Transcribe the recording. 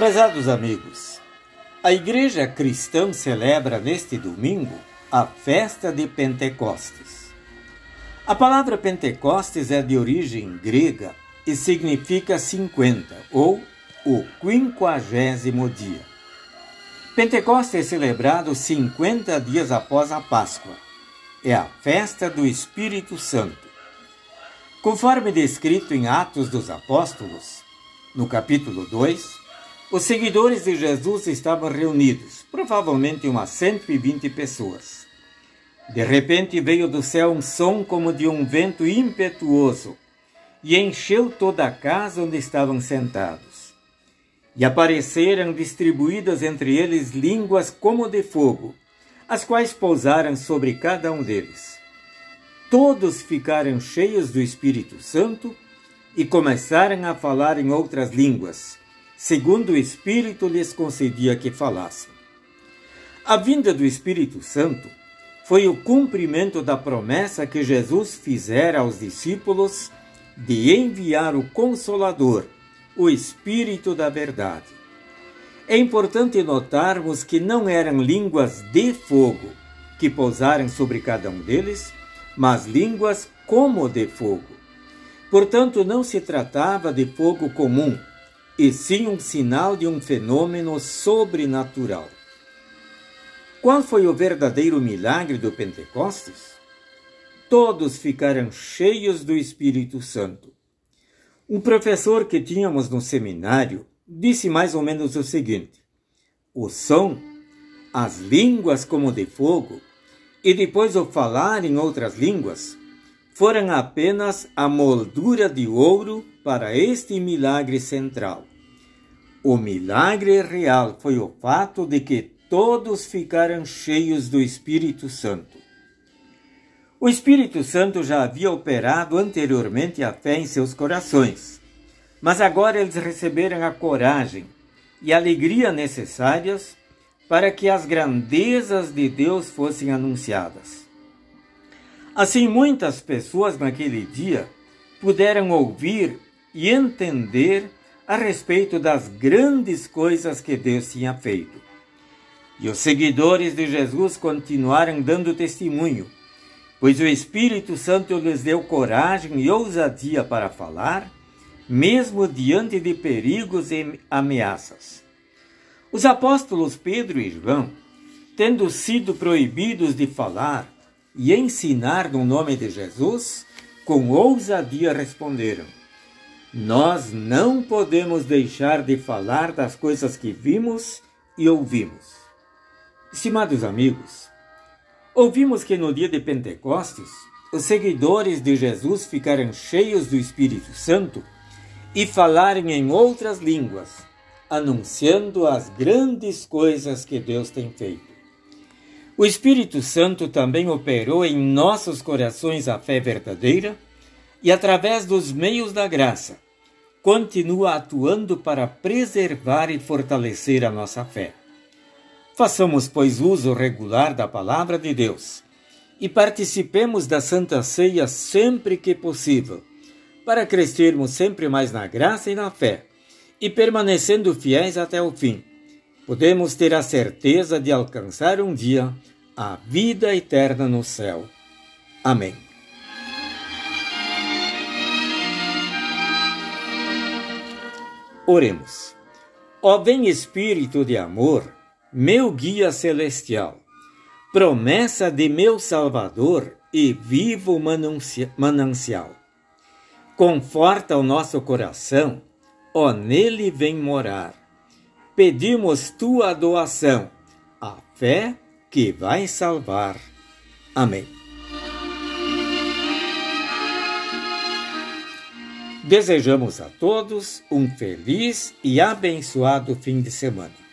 Prezados amigos, a Igreja Cristã celebra neste domingo a festa de Pentecostes. A palavra Pentecostes é de origem grega e significa 50 ou o quinquagésimo dia. Pentecostes é celebrado 50 dias após a Páscoa. É a festa do Espírito Santo. Conforme descrito em Atos dos Apóstolos, no capítulo 2, os seguidores de Jesus estavam reunidos, provavelmente umas 120 pessoas. De repente veio do céu um som como de um vento impetuoso e encheu toda a casa onde estavam sentados. E apareceram distribuídas entre eles línguas como de fogo, as quais pousaram sobre cada um deles. Todos ficaram cheios do Espírito Santo e começaram a falar em outras línguas segundo o Espírito lhes concedia que falassem. A vinda do Espírito Santo foi o cumprimento da promessa que Jesus fizera aos discípulos de enviar o Consolador, o Espírito da Verdade. É importante notarmos que não eram línguas de fogo que pousaram sobre cada um deles, mas línguas como de fogo. Portanto, não se tratava de fogo comum, e sim um sinal de um fenômeno sobrenatural. Qual foi o verdadeiro milagre do Pentecostes? Todos ficaram cheios do Espírito Santo. Um professor que tínhamos no seminário disse mais ou menos o seguinte: o som, as línguas como de fogo e depois o falar em outras línguas foram apenas a moldura de ouro para este milagre central. O milagre real foi o fato de que todos ficaram cheios do Espírito Santo. O Espírito Santo já havia operado anteriormente a fé em seus corações, mas agora eles receberam a coragem e a alegria necessárias para que as grandezas de Deus fossem anunciadas. Assim, muitas pessoas naquele dia puderam ouvir e entender a respeito das grandes coisas que Deus tinha feito. E os seguidores de Jesus continuaram dando testemunho, pois o Espírito Santo lhes deu coragem e ousadia para falar, mesmo diante de perigos e ameaças. Os apóstolos Pedro e João, tendo sido proibidos de falar e ensinar no nome de Jesus, com ousadia responderam: nós não podemos deixar de falar das coisas que vimos e ouvimos. Estimados amigos, ouvimos que no dia de Pentecostes, os seguidores de Jesus ficaram cheios do Espírito Santo e falaram em outras línguas, anunciando as grandes coisas que Deus tem feito. O Espírito Santo também operou em nossos corações a fé verdadeira e, através dos meios da graça, continua atuando para preservar e fortalecer a nossa fé. Façamos, pois, uso regular da palavra de Deus e participemos da Santa Ceia sempre que possível, para crescermos sempre mais na graça e na fé e permanecendo fiéis até o fim. Podemos ter a certeza de alcançar um dia a vida eterna no céu. Amém. Oremos. Ó vem Espírito de amor, meu guia celestial, promessa de meu Salvador e vivo manancial. Conforta o nosso coração, ó nele vem morar. Pedimos tua doação, a fé que vai salvar. Amém. Desejamos a todos um feliz e abençoado fim de semana.